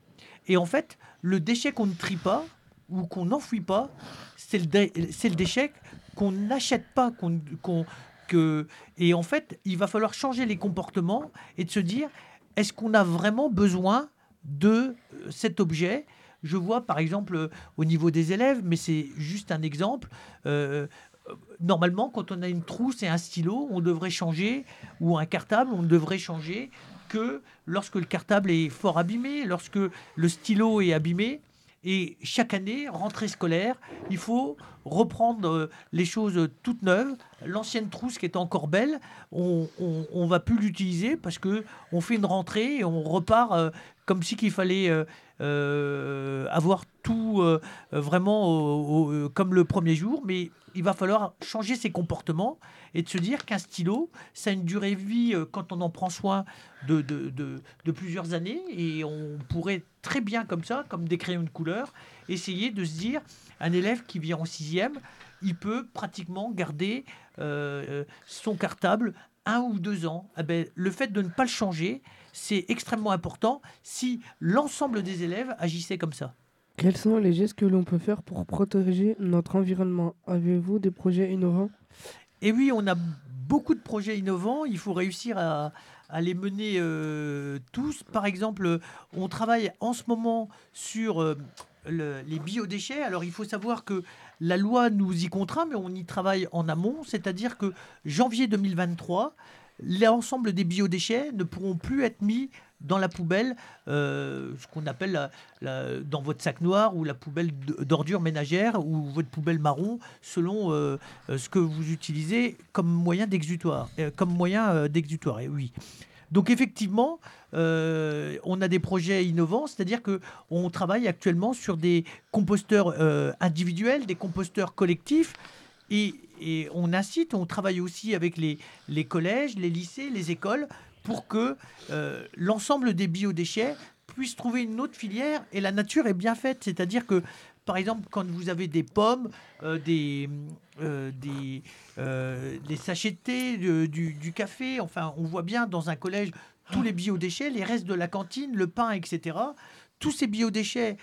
Et en fait, le déchet qu'on ne trie pas ou qu'on n'enfouit pas, c'est le, le déchet qu'on n'achète pas, qu'on, qu'on- que... Et en fait, il va falloir changer les comportements et de se dire, est-ce qu'on a vraiment besoin de euh, cet objet? Je vois par exemple euh, au niveau des élèves, mais c'est juste un exemple. euh, Normalement, quand on a une trousse et un stylo, on devrait changer, ou un cartable, on devrait changer que lorsque le cartable est fort abîmé, lorsque le stylo est abîmé. Et chaque année, rentrée scolaire, il faut reprendre euh, les choses toutes neuves. L'ancienne trousse qui est encore belle, on ne va plus l'utiliser parce que on fait une rentrée et on repart euh, comme si qu'il fallait euh, euh, avoir tout euh, vraiment comme le premier jour. Mais il va falloir changer ses comportements et de se dire qu'un stylo, ça a une durée de vie euh, quand on en prend soin de, de, de- de plusieurs années. Et on pourrait très bien comme ça, comme des crayons de couleur, essayer de se dire, un élève qui vient en sixième, il peut pratiquement garder euh, euh, son cartable un ou deux ans. Eh ben, le fait de ne pas le changer, c'est extrêmement important si l'ensemble des élèves agissaient comme ça. Quels sont les gestes que l'on peut faire pour protéger notre environnement? Avez-vous des projets innovants? Et oui, on a beaucoup de projets innovants. Il faut réussir à, à les mener euh, tous. Par exemple, on travaille en ce moment sur euh, le- les biodéchets. Alors, il faut savoir que la loi nous y contraint, mais on y travaille en amont. C'est-à-dire que janvier 2023, l'ensemble des biodéchets ne pourront plus être mis dans la poubelle, euh, ce qu'on appelle dans votre sac noir ou la poubelle d'ordures ménagères ou votre poubelle marron, selon euh, euh, ce que vous utilisez comme moyen d'exutoire. comme moyen d'exutoire, oui. Donc effectivement, euh, on a des projets innovants, c'est-à-dire que on travaille actuellement sur des composteurs euh, individuels, des composteurs collectifs, et, on incite, on travaille aussi avec les, les collèges, les lycées, les écoles, pour que euh, l'ensemble des biodéchets puissent trouver une autre filière. Et la nature est bien faite, c'est-à-dire que par exemple, quand vous avez des pommes, euh, des, euh, euh, des sachets de thé, du café, enfin, on voit bien dans un collège tous les biodéchets, les restes de la cantine, le pain, etc. Tous ces biodéchets,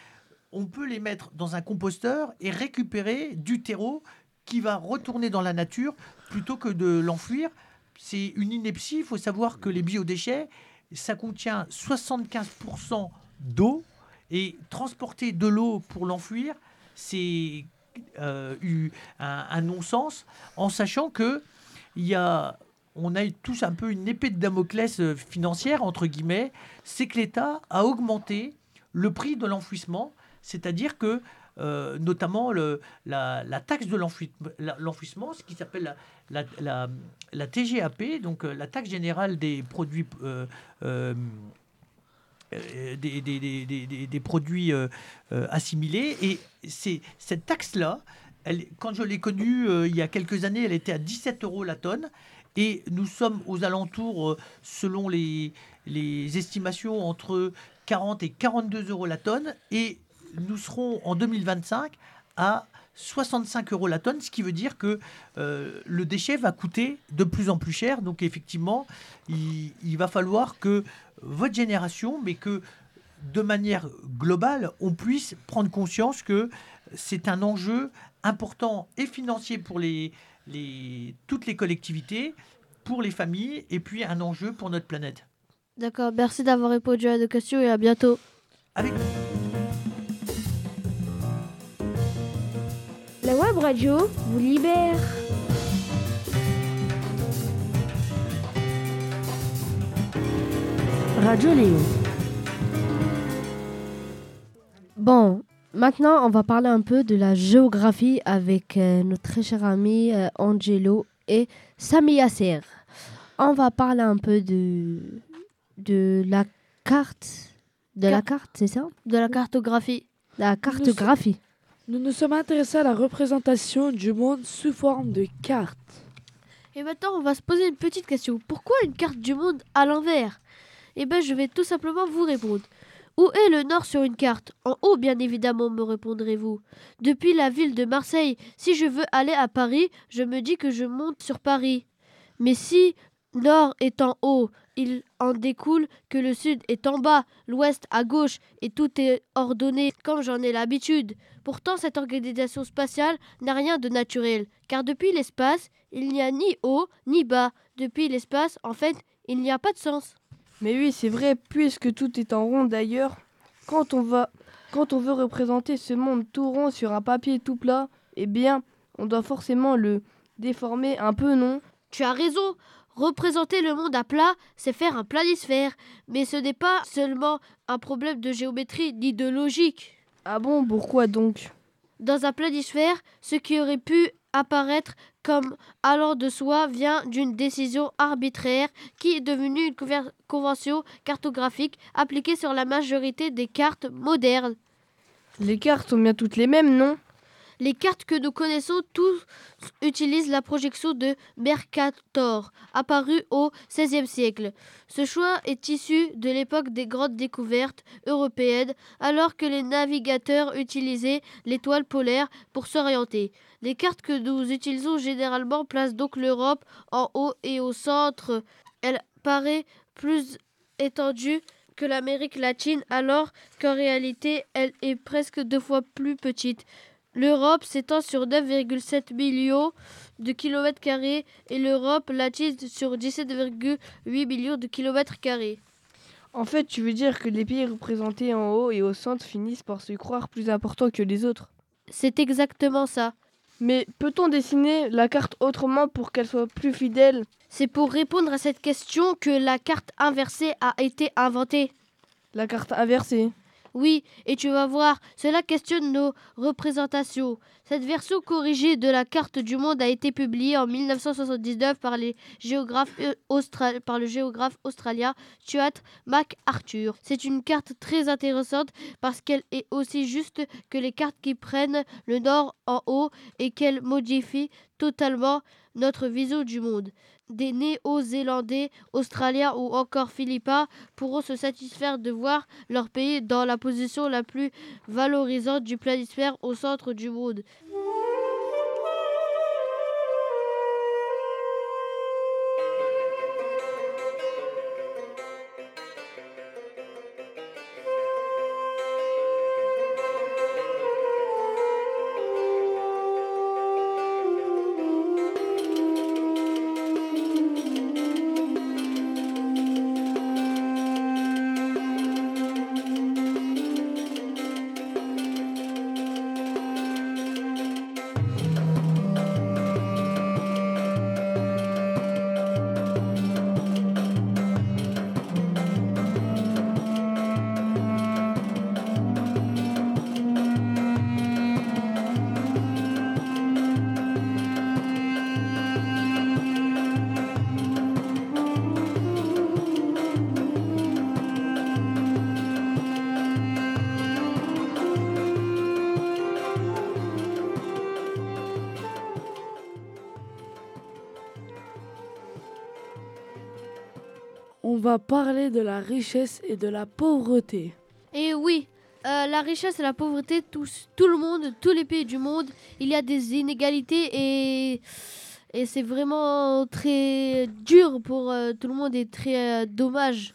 on peut les mettre dans un composteur et récupérer du terreau qui va retourner dans la nature plutôt que de l'enfuir. C'est une ineptie. Il faut savoir que les biodéchets, ça contient 75% d'eau et transporter de l'eau pour l'enfuir, c'est euh, eu un, non-sens, en sachant que y a, on a tous un peu une épée de Damoclès euh, financière entre guillemets, c'est que l'État a augmenté le prix de l'enfouissement, c'est-à-dire que euh, notamment la, taxe de l'enfouissement, ce qui s'appelle la, TGAP, donc la taxe générale des produits des, des- produits euh, euh, assimilés. Et c'est cette taxe-là, quand je l'ai connue euh, il y a quelques années, elle était à 17 euros la tonne. Et nous sommes aux alentours, euh, selon les, estimations, entre 40 et 42 euros la tonne. Et nous serons en 2025 à 65 euros la tonne, ce qui veut dire que euh, le déchet va coûter de plus en plus cher. Donc effectivement, il va falloir que votre génération, mais que de manière globale, on puisse prendre conscience que c'est un enjeu important et financier pour les, les, toutes les collectivités, pour les familles, et puis un enjeu pour notre planète. D'accord, merci d'avoir répondu à nos questions et à bientôt. Avec La web radio vous libère. Radio Léo. Bon, maintenant on va parler un peu de la géographie avec euh, notre très cher ami euh, Angelo et Sami Yasser. On va parler un peu de, de la carte. De la carte, c'est ça? De la cartographie. La cartographie. Nous nous sommes intéressés à la représentation du monde sous forme de cartes. Et maintenant, on va se poser une petite question. Pourquoi une carte du monde à l'envers? Eh bien, je vais tout simplement vous répondre. Où est le nord sur une carte? En haut, bien évidemment, me répondrez-vous. Depuis la ville de Marseille, si je veux aller à Paris, je me dis que je monte sur Paris. Mais si nord est en haut, il en découle que le sud est en bas, l'ouest à gauche, et tout est ordonné comme j'en ai l'habitude. Pourtant, cette organisation spatiale n'a rien de naturel, car depuis l'espace, il n'y a ni haut ni bas. Depuis l'espace, en fait, il n'y a pas de sens. Mais oui, c'est vrai, puisque tout est en rond d'ailleurs. Quand on va, quand on veut représenter ce monde tout rond sur un papier tout plat, eh bien, on doit forcément le déformer un peu, non? Tu as raison. Représenter le monde à plat, c'est faire un planisphère. Mais ce n'est pas seulement un problème de géométrie ni de logique. Ah bon, pourquoi donc? Dans un planisphère, ce qui aurait pu apparaître comme allant de soi vient d'une décision arbitraire qui est devenue une convention cartographique appliquée sur la majorité des cartes modernes. Les cartes sont bien toutes les mêmes, non? Les cartes que nous connaissons tous utilisent la projection de Mercator, apparue au XVIe siècle. Ce choix est issu de l'époque des grandes découvertes européennes, alors que les navigateurs utilisaient l'étoile polaire pour s'orienter. Les cartes que nous utilisons généralement placent donc l'Europe en haut et au centre. Elle paraît plus étendue que l'Amérique latine, alors qu'en réalité, elle est presque deux fois plus petite. L'Europe s'étend sur 9,7 millions de kilomètres carrés et l'Europe latine sur 17,8 millions de kilomètres carrés. En fait, tu veux dire que les pays représentés en haut et au centre finissent par se croire plus importants que les autres? C'est exactement ça. Mais peut-on dessiner la carte autrement pour qu'elle soit plus fidèle? C'est pour répondre à cette question que la carte inversée a été inventée. La carte inversée Oui, et tu vas voir, cela questionne nos représentations. Cette version corrigée de la carte du monde a été publiée en 1979 par, euh, par le géographe australien Stuart MacArthur. C'est une carte très intéressante parce qu'elle est aussi juste que les cartes qui prennent le nord en haut et qu'elle modifie totalement notre vision du monde. Des Néo-Zélandais, Australiens ou encore Philippins pourront se satisfaire de voir leur pays dans la position la plus valorisante du planisphère au centre du monde. Va parler de la richesse et de la pauvreté. Et oui, euh, la richesse et la pauvreté touchent tout le monde, tous les pays du monde. Il y a des inégalités et, et c'est vraiment très dur pour euh, tout le monde et très euh, dommage.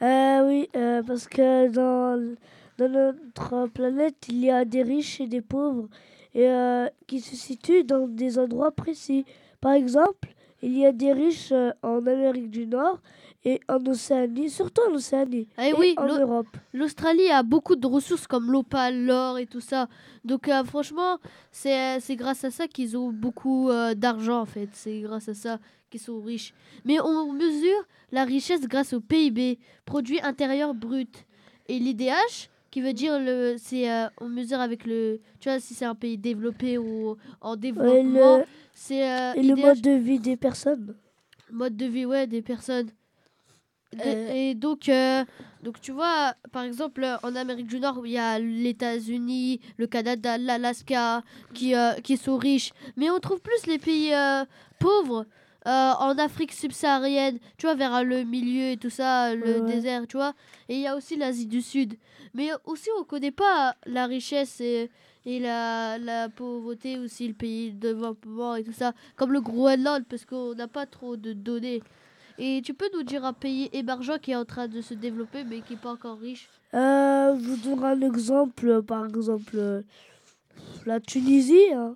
Euh, oui, euh, parce que dans, dans notre planète, il y a des riches et des pauvres et, euh, qui se situent dans des endroits précis. Par exemple, il y a des riches euh, en Amérique du Nord et en Océanie, surtout en Océanie Eh et oui, en Europe. L'Australie a beaucoup de ressources comme l'opale, l'or et tout ça. Donc euh, franchement, c'est c'est grâce à ça qu'ils ont beaucoup euh, d'argent en fait. C'est grâce à ça qu'ils sont riches. Mais on mesure la richesse grâce au PIB, produit intérieur brut. Et l'IDH, qui veut dire le, c'est euh, on mesure avec le, tu vois si c'est un pays développé ou en développement, c'est euh, Et le mode de vie des personnes. mode de vie ouais des personnes. Euh. Et donc, euh, donc tu vois, par exemple, en Amérique du Nord, il y a les États-Unis, le Canada, l'Alaska, qui, euh, qui sont riches. Mais on trouve plus les pays euh, pauvres en Afrique subsaharienne, tu vois, vers le milieu et tout ça, le Ouais, désert, tu vois. Et il y a aussi l'Asie du Sud. Mais aussi, on connaît pas la richesse et, et la, la pauvreté, aussi le pays de développement et tout ça, comme le Groenland, parce qu'on n'a pas trop de données. Et tu peux nous dire un pays émergent qui est en train de se développer mais qui n'est pas encore riche Euh, je vous donnerai un exemple, par exemple, euh, la Tunisie. hein.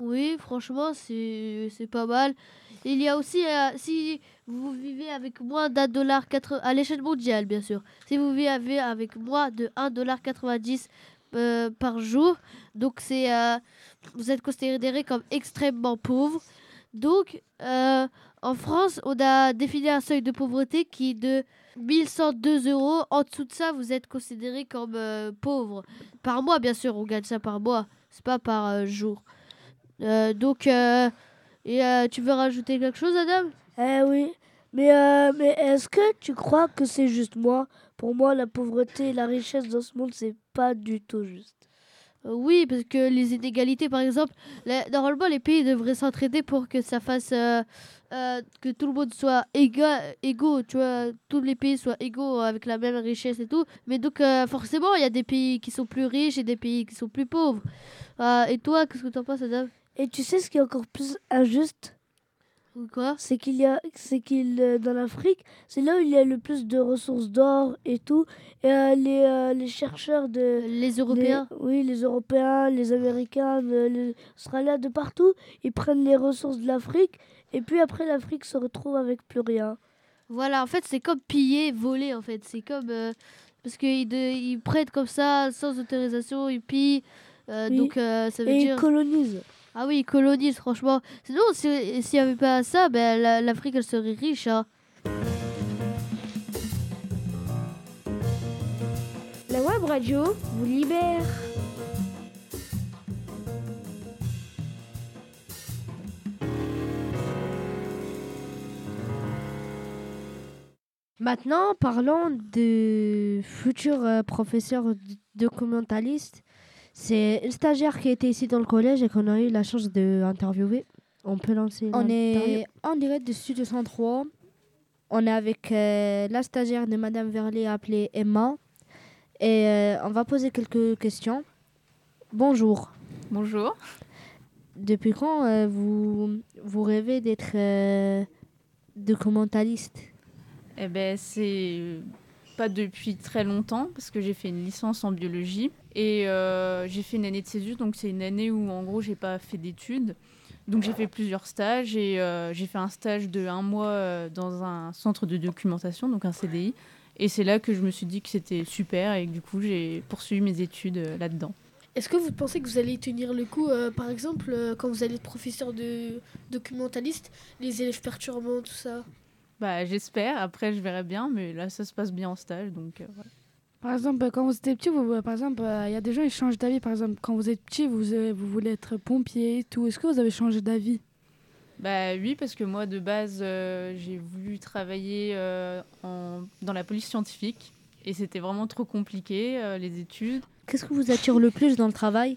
Oui, franchement, c'est pas mal. Il y a aussi, euh, si vous vivez avec moins d'un dollar quatre- à l'échelle mondiale, bien sûr, si vous vivez avec moins de 1,90$ euh, par jour, donc c'est euh, vous êtes considéré comme extrêmement pauvre. Donc, en France, on a défini un seuil de pauvreté qui est de 1102 euros. En dessous de ça, vous êtes considéré comme euh, pauvre. Par mois, bien sûr, on gagne ça par mois. C'est pas par euh, jour. Euh, donc, et, tu veux rajouter quelque chose, Adam? Eh oui. Mais, mais est-ce que tu crois que c'est juste moi? Pour moi, la pauvreté et la richesse dans ce monde, c'est pas du tout juste. Oui, parce que les inégalités, par exemple, les- normalement, les pays devraient s'entraider pour que ça fasse euh, que tout le monde soit éga, égaux, tu vois, tous les pays soient égaux avec la même richesse et tout. Mais donc, euh, forcément, il y a des pays qui sont plus riches et des pays qui sont plus pauvres. Euh, et toi, qu'est-ce que tu en penses, Adam? Et tu sais ce qui est encore plus injuste? Ou quoi? C'est qu'il y a, c'est qu'il dans l'Afrique, c'est là où il y a le plus de ressources d'or et tout. Et les, les chercheurs de les Européens, oui, les Européens, les Américains, le- les Australiens, de partout, ils prennent les ressources de l'Afrique. Et puis après, l'Afrique se retrouve avec plus rien. Voilà, en fait, c'est comme piller, voler, en fait. C'est comme. euh, parce qu'ils ils prêtent comme ça, sans autorisation, ils pillent. euh, Oui. Donc, euh, ça veut Et dire. ils colonisent. Ah oui, ils colonisent, franchement. Sinon, si- s'il n'y avait pas ça, ben, la- l'Afrique, elle serait riche. Hein. La web radio vous libère. Maintenant, parlons de futurs euh, professeurs documentalistes. C'est une stagiaire qui était ici dans le collège et qu'on a eu la chance d'interviewer. On peut lancer On est en direct de Studio 103. On est avec euh, la stagiaire de Madame Verlet appelée Emma. Et euh, on va poser quelques questions. Bonjour. Bonjour. Depuis quand euh, vous, vous rêvez d'être euh, documentaliste? Eh ben, c'est pas depuis très longtemps parce que j'ai fait une licence en biologie et euh, j'ai fait une année de césure, donc c'est une année où en gros j'ai pas fait d'études. Donc j'ai fait plusieurs stages et euh, j'ai fait un stage de un mois euh, dans un centre de documentation, donc un CDI. Et c'est là que je me suis dit que c'était super et que du coup j'ai poursuivi mes études euh, là-dedans. Est-ce que vous pensez que vous allez tenir le coup, euh, par exemple, euh, quand vous allez être professeur de documentaliste, les élèves perturbants, tout ça? Bah j'espère, après je verrai bien, mais là ça se passe bien en stage, donc euh, voilà. Par exemple, quand vous étiez petit, vous, par exemple, euh, il y a des gens qui changent d'avis. Par exemple, quand vous êtes petit, vous, euh, vous voulez être pompier et tout. Est-ce que vous avez changé d'avis? Bah oui, parce que moi de base euh, j'ai voulu travailler euh, en- dans la police scientifique et c'était vraiment trop compliqué euh, les études. Qu'est-ce que vous attire le plus dans le travail?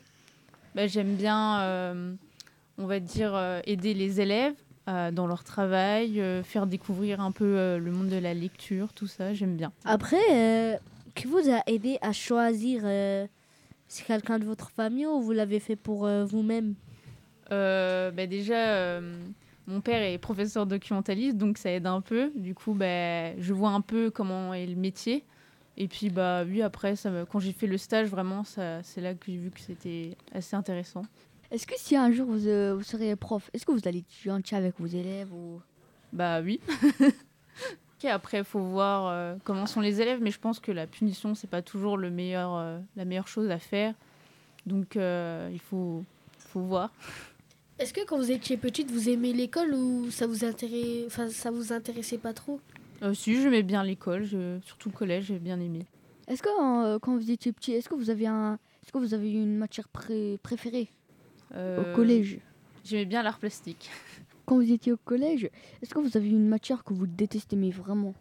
Bah, J'aime bien, euh, on va dire, euh, aider les élèves euh, dans leur travail, euh, faire découvrir un peu euh, le monde de la lecture, tout ça, j'aime bien. Après, qui vous a aidé à choisir C'est quelqu'un de votre famille ou vous l'avez fait pour vous-même? Bah, déjà, mon père est professeur documentaliste, donc ça aide un peu. Du coup, bah, je vois un peu comment est le métier. Et puis, bah, oui, après, ça me- quand j'ai fait le stage, vraiment, ça- c'est là que j'ai vu que c'était assez intéressant. Est-ce que si un jour vous, euh, vous serez prof, est-ce que vous allez être gentil avec vos élèves ou... Bah oui. *laughs* Ok, après, il faut voir euh, comment sont les élèves, mais je pense que la punition, c'est pas toujours le meilleur, euh, la meilleure chose à faire. Donc, euh, il faut, faut voir. *laughs* Est-ce que quand vous étiez petite, vous aimez l'école ou ça vous intéressait, enfin, ça vous intéressait pas trop? Euh, si, j'aimais bien l'école, je- surtout le collège, j'ai bien aimé. Est-ce que euh, quand vous étiez petit, est-ce que vous avez un, est-ce que vous avez une matière pré- préférée? Au collège J'aimais bien l'art plastique. *laughs* Quand vous étiez au collège, est-ce que vous avez une matière que vous détestez mais vraiment?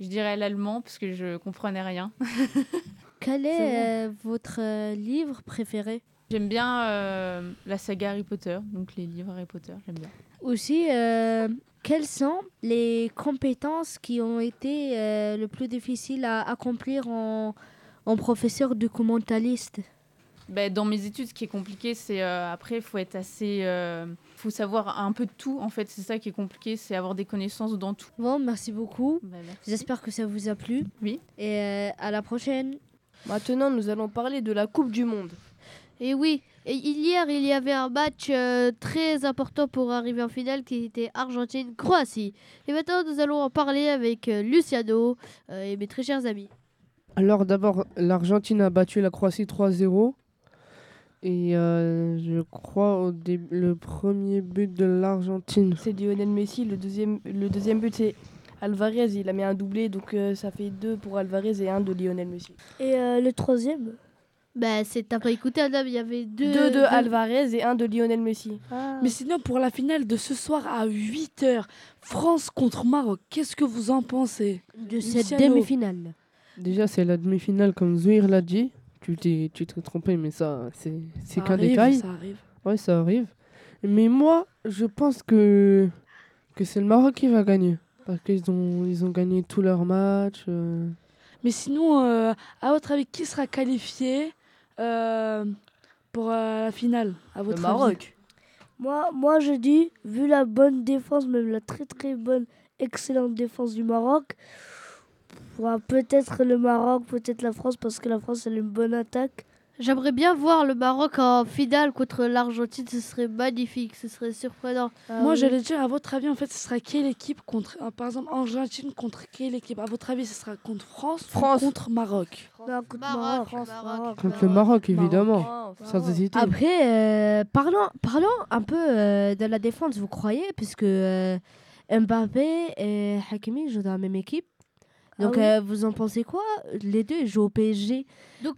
Je dirais l'allemand parce que je comprenais rien. *laughs* Quel est euh, votre euh, livre préféré? J'aime bien euh, la saga Harry Potter, donc les livres Harry Potter, j'aime bien. Aussi, euh, quelles sont les compétences qui ont été euh, le plus difficiles à accomplir en, en professeur documentaliste Bah, dans mes études, ce qui est compliqué, c'est euh, après, il faut être assez. Il faut savoir un peu de tout, en fait. C'est ça qui est compliqué, c'est avoir des connaissances dans tout. Bon, merci beaucoup. Bah. J'espère que ça vous a plu. Oui. Et euh, à la prochaine. Maintenant, nous allons parler de la Coupe du Monde. Et oui, et hier, il y avait un match euh, très important pour arriver en finale qui était Argentine-Croatie. Et maintenant, nous allons en parler avec euh, Luciano euh, et mes très chers amis. Alors d'abord, l'Argentine a battu la Croatie 3-0. Et euh, je crois au dé- le premier but de l'Argentine. C'est Lionel Messi. Le deuxième, le deuxième but, c'est Alvarez. Il a mis un doublé, donc euh, ça fait deux pour Alvarez et un de Lionel Messi. Et euh, le troisième? Bah, c'est t'as pas écouté, Adam, il y avait deux. Deux de Alvarez et un de Lionel Messi. Mais sinon, pour la finale de ce soir à 8h, France contre Maroc, qu'est-ce que vous en pensez? De cette demi-finale. Déjà, c'est la demi-finale, comme Zouir l'a dit. Tu t'es, tu t'es trompé, mais ça, c'est, c'est Ça qu'un arrive, détail. ça arrive. Ouais, ça arrive. Mais moi, je pense que, que c'est le Maroc qui va gagner. Parce qu'ils ont, ils ont gagné tous leurs matchs. euh. Mais sinon, euh, à votre avis, qui sera qualifié euh, pour euh, la finale à votre avis? Moi, moi, je dis, vu la bonne défense, même la très très bonne, excellente défense du Maroc, ouais, peut-être le Maroc, peut-être la France, parce que la France, elle a une bonne attaque. J'aimerais bien voir le Maroc en finale contre l'Argentine, ce serait magnifique, ce serait surprenant. Moi, j'allais dire, à votre avis, en fait, ce sera quelle équipe contre, euh, par exemple, Argentine contre quelle équipe? À votre avis, ce sera contre France, France. ou contre Maroc? Non, contre Maroc. Maroc. Contre le Maroc, évidemment. Sans hésiter. Après, euh, parlons, parlons un peu euh, de la défense, vous croyez? Puisque euh, Mbappé et Hakimi jouent dans la même équipe. Donc, Ah oui. euh, vous en pensez quoi Les deux jouent au PSG.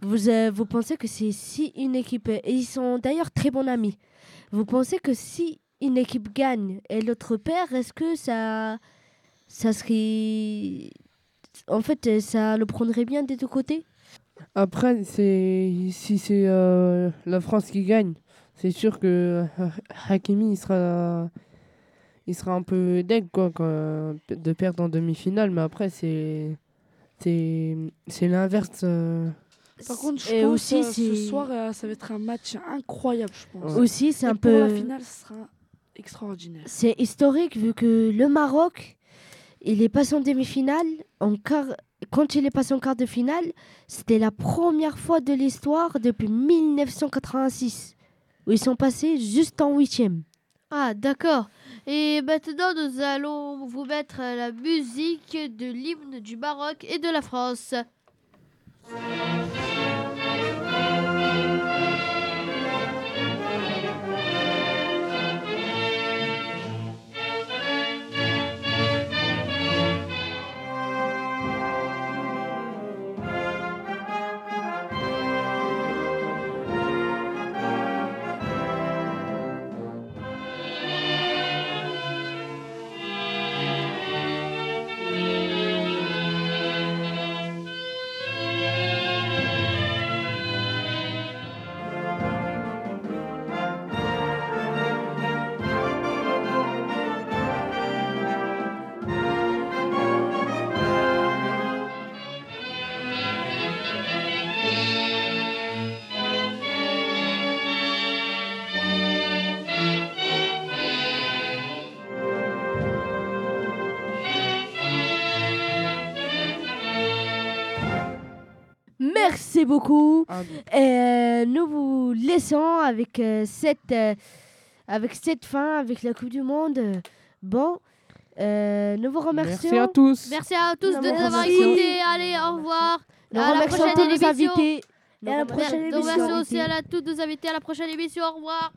vous, euh, vous pensez que c'est si une équipe. Et ils sont d'ailleurs très bons amis. Vous pensez que si une équipe gagne et l'autre perd, est-ce que ça. Ça serait. En fait, euh, ça le prendrait bien des deux côtés? Après, c'est, si c'est euh, la France qui gagne, c'est sûr que euh, Hakimi, il sera, il sera un peu deg quoi, quand- de perdre en demi-finale. Mais après, c'est, c'est, c'est l'inverse. euh. Par contre, je Et pense aussi, euh, ce soir, euh, ça va être un match incroyable, je pense. Ouais. Aussi, c'est Et un pour la peu- finale, ce sera extraordinaire. C'est historique vu que le Maroc, il est passé en demi-finale. En quart... Quand il est passé en quart de finale, c'était la première fois de l'histoire depuis 1986 où ils sont passés juste en huitième. Ah, d'accord. Et maintenant, nous allons vous mettre la musique de l'hymne du Maroc et de la France. Merci beaucoup. Ah, Et euh, nous vous laissons avec, euh, cette, euh, avec cette fin, avec la Coupe du Monde. Bon, euh, nous vous remercions. Merci à tous. Merci à tous de nous avoir écoutés. Allez, au revoir. Nous à la prochaine tous nos émission. invités. Et à la prochaine Donc, émission. merci aussi à la, tous nos invités. À la prochaine émission. Au revoir.